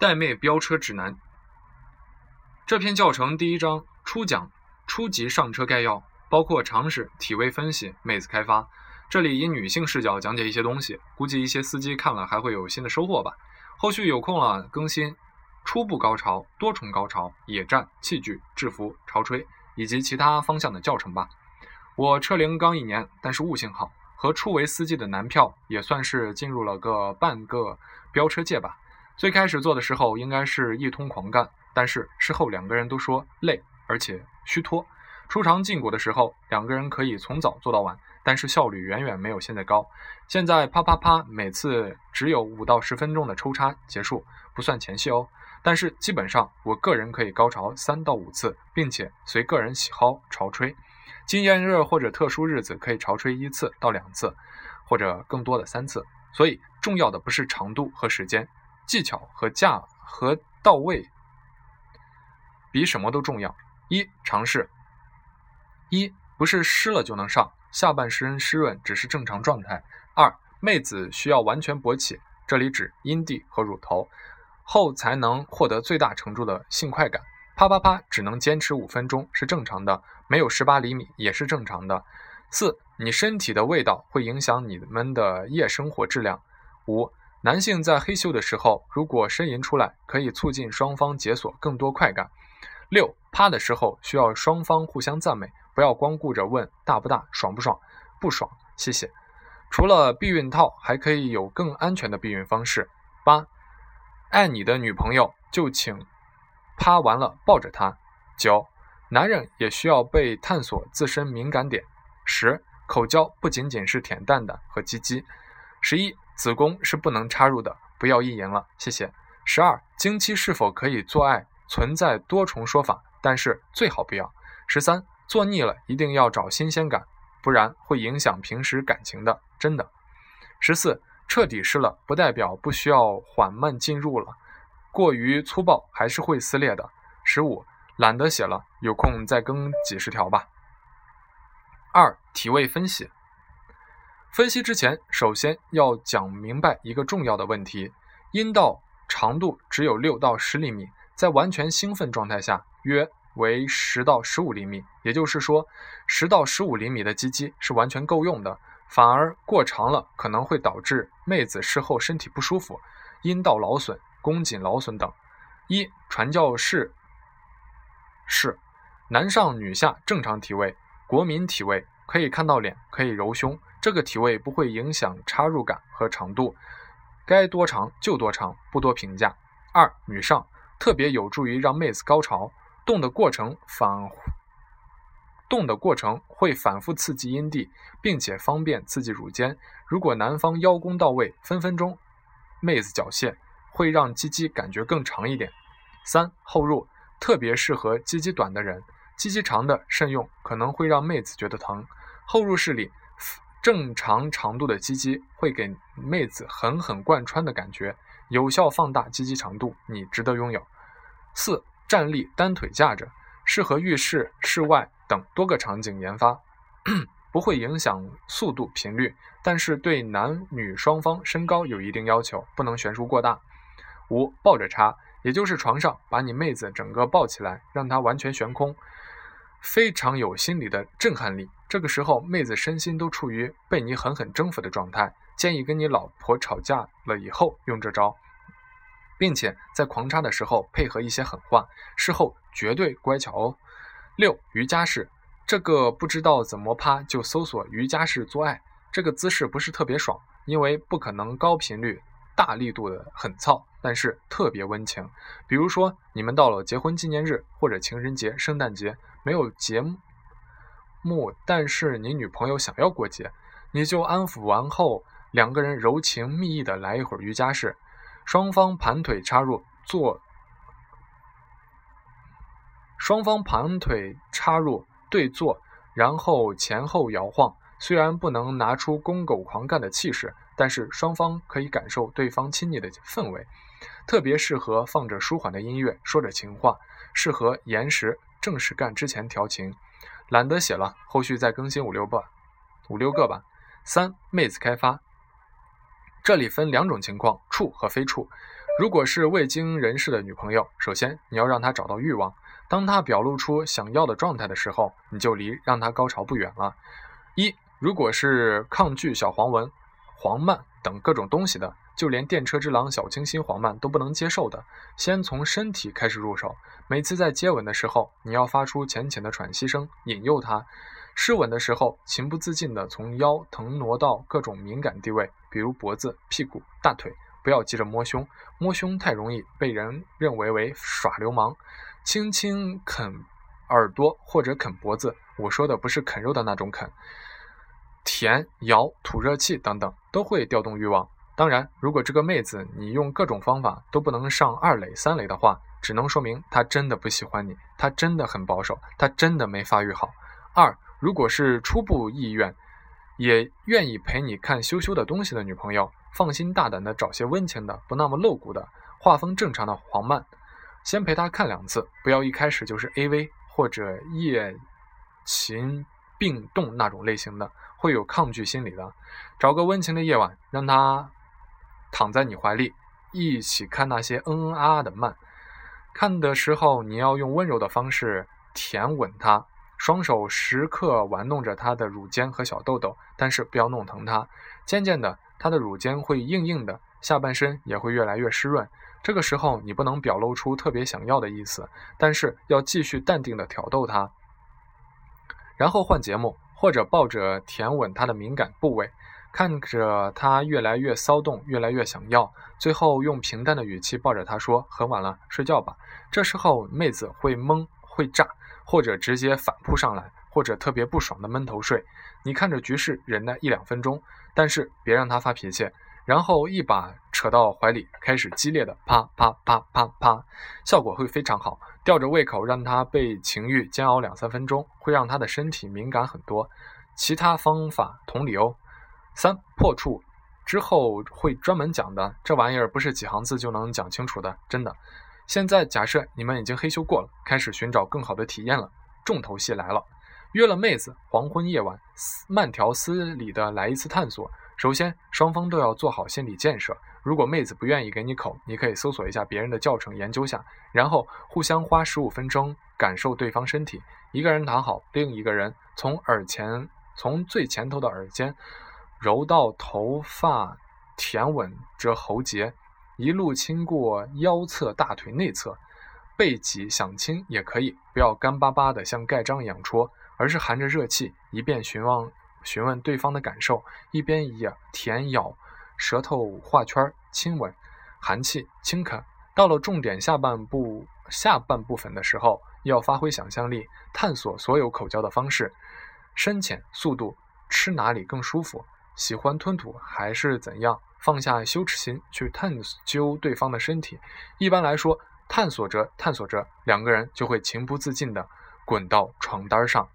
带妹飙车指南。这篇教程第一章初讲初级上车概要，包括常识、体位分析、妹子开发。这里以女性视角讲解一些东西，估计一些司机看了还会有新的收获吧。后续有空了更新初步高潮、多重高潮、野战、器具、制服、潮吹以及其他方向的教程吧。我车龄刚一年，但是悟性好，和初为司机的男票也算是进入了个半个飙车界吧。最开始做的时候应该是一通狂干，但是事后两个人都说累，而且虚脱。初尝禁果的时候，两个人可以从早做到晚。但是效率远远没有现在高。现在啪啪啪，每次只有五到十分钟的抽插结束，不算前戏哦。但是基本上，我个人可以高潮三到五次，并且随个人喜好潮吹。经验热或者特殊日子可以潮吹一次到两次，或者更多的三次。所以重要的不是长度和时间，技巧和价和到位比什么都重要。一尝试，一不是湿了就能上。下半身湿润只是正常状态。二，妹子需要完全勃起，这里指阴蒂和乳头，后才能获得最大程度的性快感。啪啪啪，只能坚持五分钟是正常的，没有十八厘米也是正常的。四，你身体的味道会影响你们的夜生活质量。五，男性在嘿咻的时候，如果呻吟出来，可以促进双方解锁更多快感。六，趴的时候需要双方互相赞美。不要光顾着问大不大、爽不爽，不爽，谢谢。除了避孕套，还可以有更安全的避孕方式。八，爱你的女朋友就请趴完了抱着她。九，男人也需要被探索自身敏感点。十，口交不仅仅是舔蛋蛋和鸡鸡。十一，子宫是不能插入的，不要意淫了，谢谢。十二，经期是否可以做爱，存在多重说法，但是最好不要。十三。做腻了，一定要找新鲜感，不然会影响平时感情的。真的。十四，彻底湿了，不代表不需要缓慢进入了，过于粗暴还是会撕裂的。十五，懒得写了，有空再更几十条吧。二，体位分析。分析之前，首先要讲明白一个重要的问题：阴道长度只有六到十厘米，在完全兴奋状态下，约。为十到十五厘米，也就是说，十到十五厘米的鸡鸡是完全够用的。反而过长了，可能会导致妹子事后身体不舒服、阴道劳损、宫颈劳损等。一传教士是男上女下正常体位，国民体位可以看到脸，可以揉胸，这个体位不会影响插入感和长度，该多长就多长，不多评价。二女上特别有助于让妹子高潮。动的过程反动的过程会反复刺激阴蒂，并且方便刺激乳尖。如果男方邀功到位，分分钟妹子缴械，会让鸡鸡感觉更长一点。三后入特别适合鸡鸡短的人，鸡鸡长的慎用，可能会让妹子觉得疼。后入式里正常长度的鸡鸡会给妹子狠狠贯穿的感觉，有效放大鸡鸡长度，你值得拥有。四。站立单腿架着，适合浴室、室外等多个场景研发，不会影响速度频率，但是对男女双方身高有一定要求，不能悬殊过大。五抱着插，也就是床上把你妹子整个抱起来，让她完全悬空，非常有心理的震撼力。这个时候妹子身心都处于被你狠狠征服的状态，建议跟你老婆吵架了以后用这招。并且在狂插的时候配合一些狠话，事后绝对乖巧哦。六瑜伽式，这个不知道怎么趴就搜索瑜伽式做爱，这个姿势不是特别爽，因为不可能高频率、大力度的狠操，但是特别温情。比如说你们到了结婚纪念日或者情人节、圣诞节，没有节目，但是你女朋友想要过节，你就安抚完后，两个人柔情蜜意的来一会儿瑜伽式。双方盘腿插入坐，双方盘腿插入对坐，然后前后摇晃。虽然不能拿出公狗狂干的气势，但是双方可以感受对方亲昵的氛围。特别适合放着舒缓的音乐，说着情话，适合延时正式干之前调情。懒得写了，后续再更新五六个，五六个吧。三妹子开发。这里分两种情况，处和非处。如果是未经人事的女朋友，首先你要让她找到欲望。当她表露出想要的状态的时候，你就离让她高潮不远了。一，如果是抗拒小黄文、黄漫等各种东西的，就连电车之狼、小清新、黄漫都不能接受的，先从身体开始入手。每次在接吻的时候，你要发出浅浅的喘息声，引诱他。湿吻的时候，情不自禁地从腰腾挪到各种敏感地位，比如脖子、屁股、大腿。不要急着摸胸，摸胸太容易被人认为为耍流氓。轻轻啃耳朵或者啃脖子，我说的不是啃肉的那种啃。舔、咬、吐热气等等，都会调动欲望。当然，如果这个妹子你用各种方法都不能上二垒、三垒的话，只能说明她真的不喜欢你，她真的很保守，她真的没发育好。二，如果是初步意愿，也愿意陪你看羞羞的东西的女朋友，放心大胆的找些温情的、不那么露骨的、画风正常的黄漫，先陪她看两次，不要一开始就是 A.V 或者夜情并动那种类型的，会有抗拒心理的。找个温情的夜晚，让她躺在你怀里，一起看那些嗯嗯啊啊的漫。看的时候，你要用温柔的方式舔吻她。双手时刻玩弄着她的乳尖和小豆豆，但是不要弄疼她。渐渐的，她的乳尖会硬硬的，下半身也会越来越湿润。这个时候，你不能表露出特别想要的意思，但是要继续淡定的挑逗她。然后换节目，或者抱着舔吻她的敏感部位，看着他越来越骚动，越来越想要，最后用平淡的语气抱着她说：“很晚了，睡觉吧。”这时候，妹子会懵，会炸。或者直接反扑上来，或者特别不爽的闷头睡。你看着局势忍耐一两分钟，但是别让他发脾气，然后一把扯到怀里，开始激烈的啪啪啪啪啪，效果会非常好。吊着胃口让他被情欲煎熬两三分钟，会让他的身体敏感很多。其他方法同理哦。三破处之后会专门讲的，这玩意儿不是几行字就能讲清楚的，真的。现在假设你们已经嘿咻过了，开始寻找更好的体验了。重头戏来了，约了妹子，黄昏夜晚，慢条斯理的来一次探索。首先，双方都要做好心理建设。如果妹子不愿意给你口，你可以搜索一下别人的教程，研究下，然后互相花十五分钟感受对方身体。一个人躺好，另一个人从耳前，从最前头的耳尖揉到头发，舔吻着喉结。一路亲过腰侧、大腿内侧，背脊想亲也可以，不要干巴巴的像盖章一样戳，而是含着热气，一边询问询问对方的感受，一边也舔咬、舌头画圈、亲吻、含气、轻啃。到了重点下半部下半部分的时候，要发挥想象力，探索所有口交的方式，深浅、速度、吃哪里更舒服，喜欢吞吐还是怎样。放下羞耻心去探究对方的身体，一般来说，探索着探索着，两个人就会情不自禁地滚到床单上。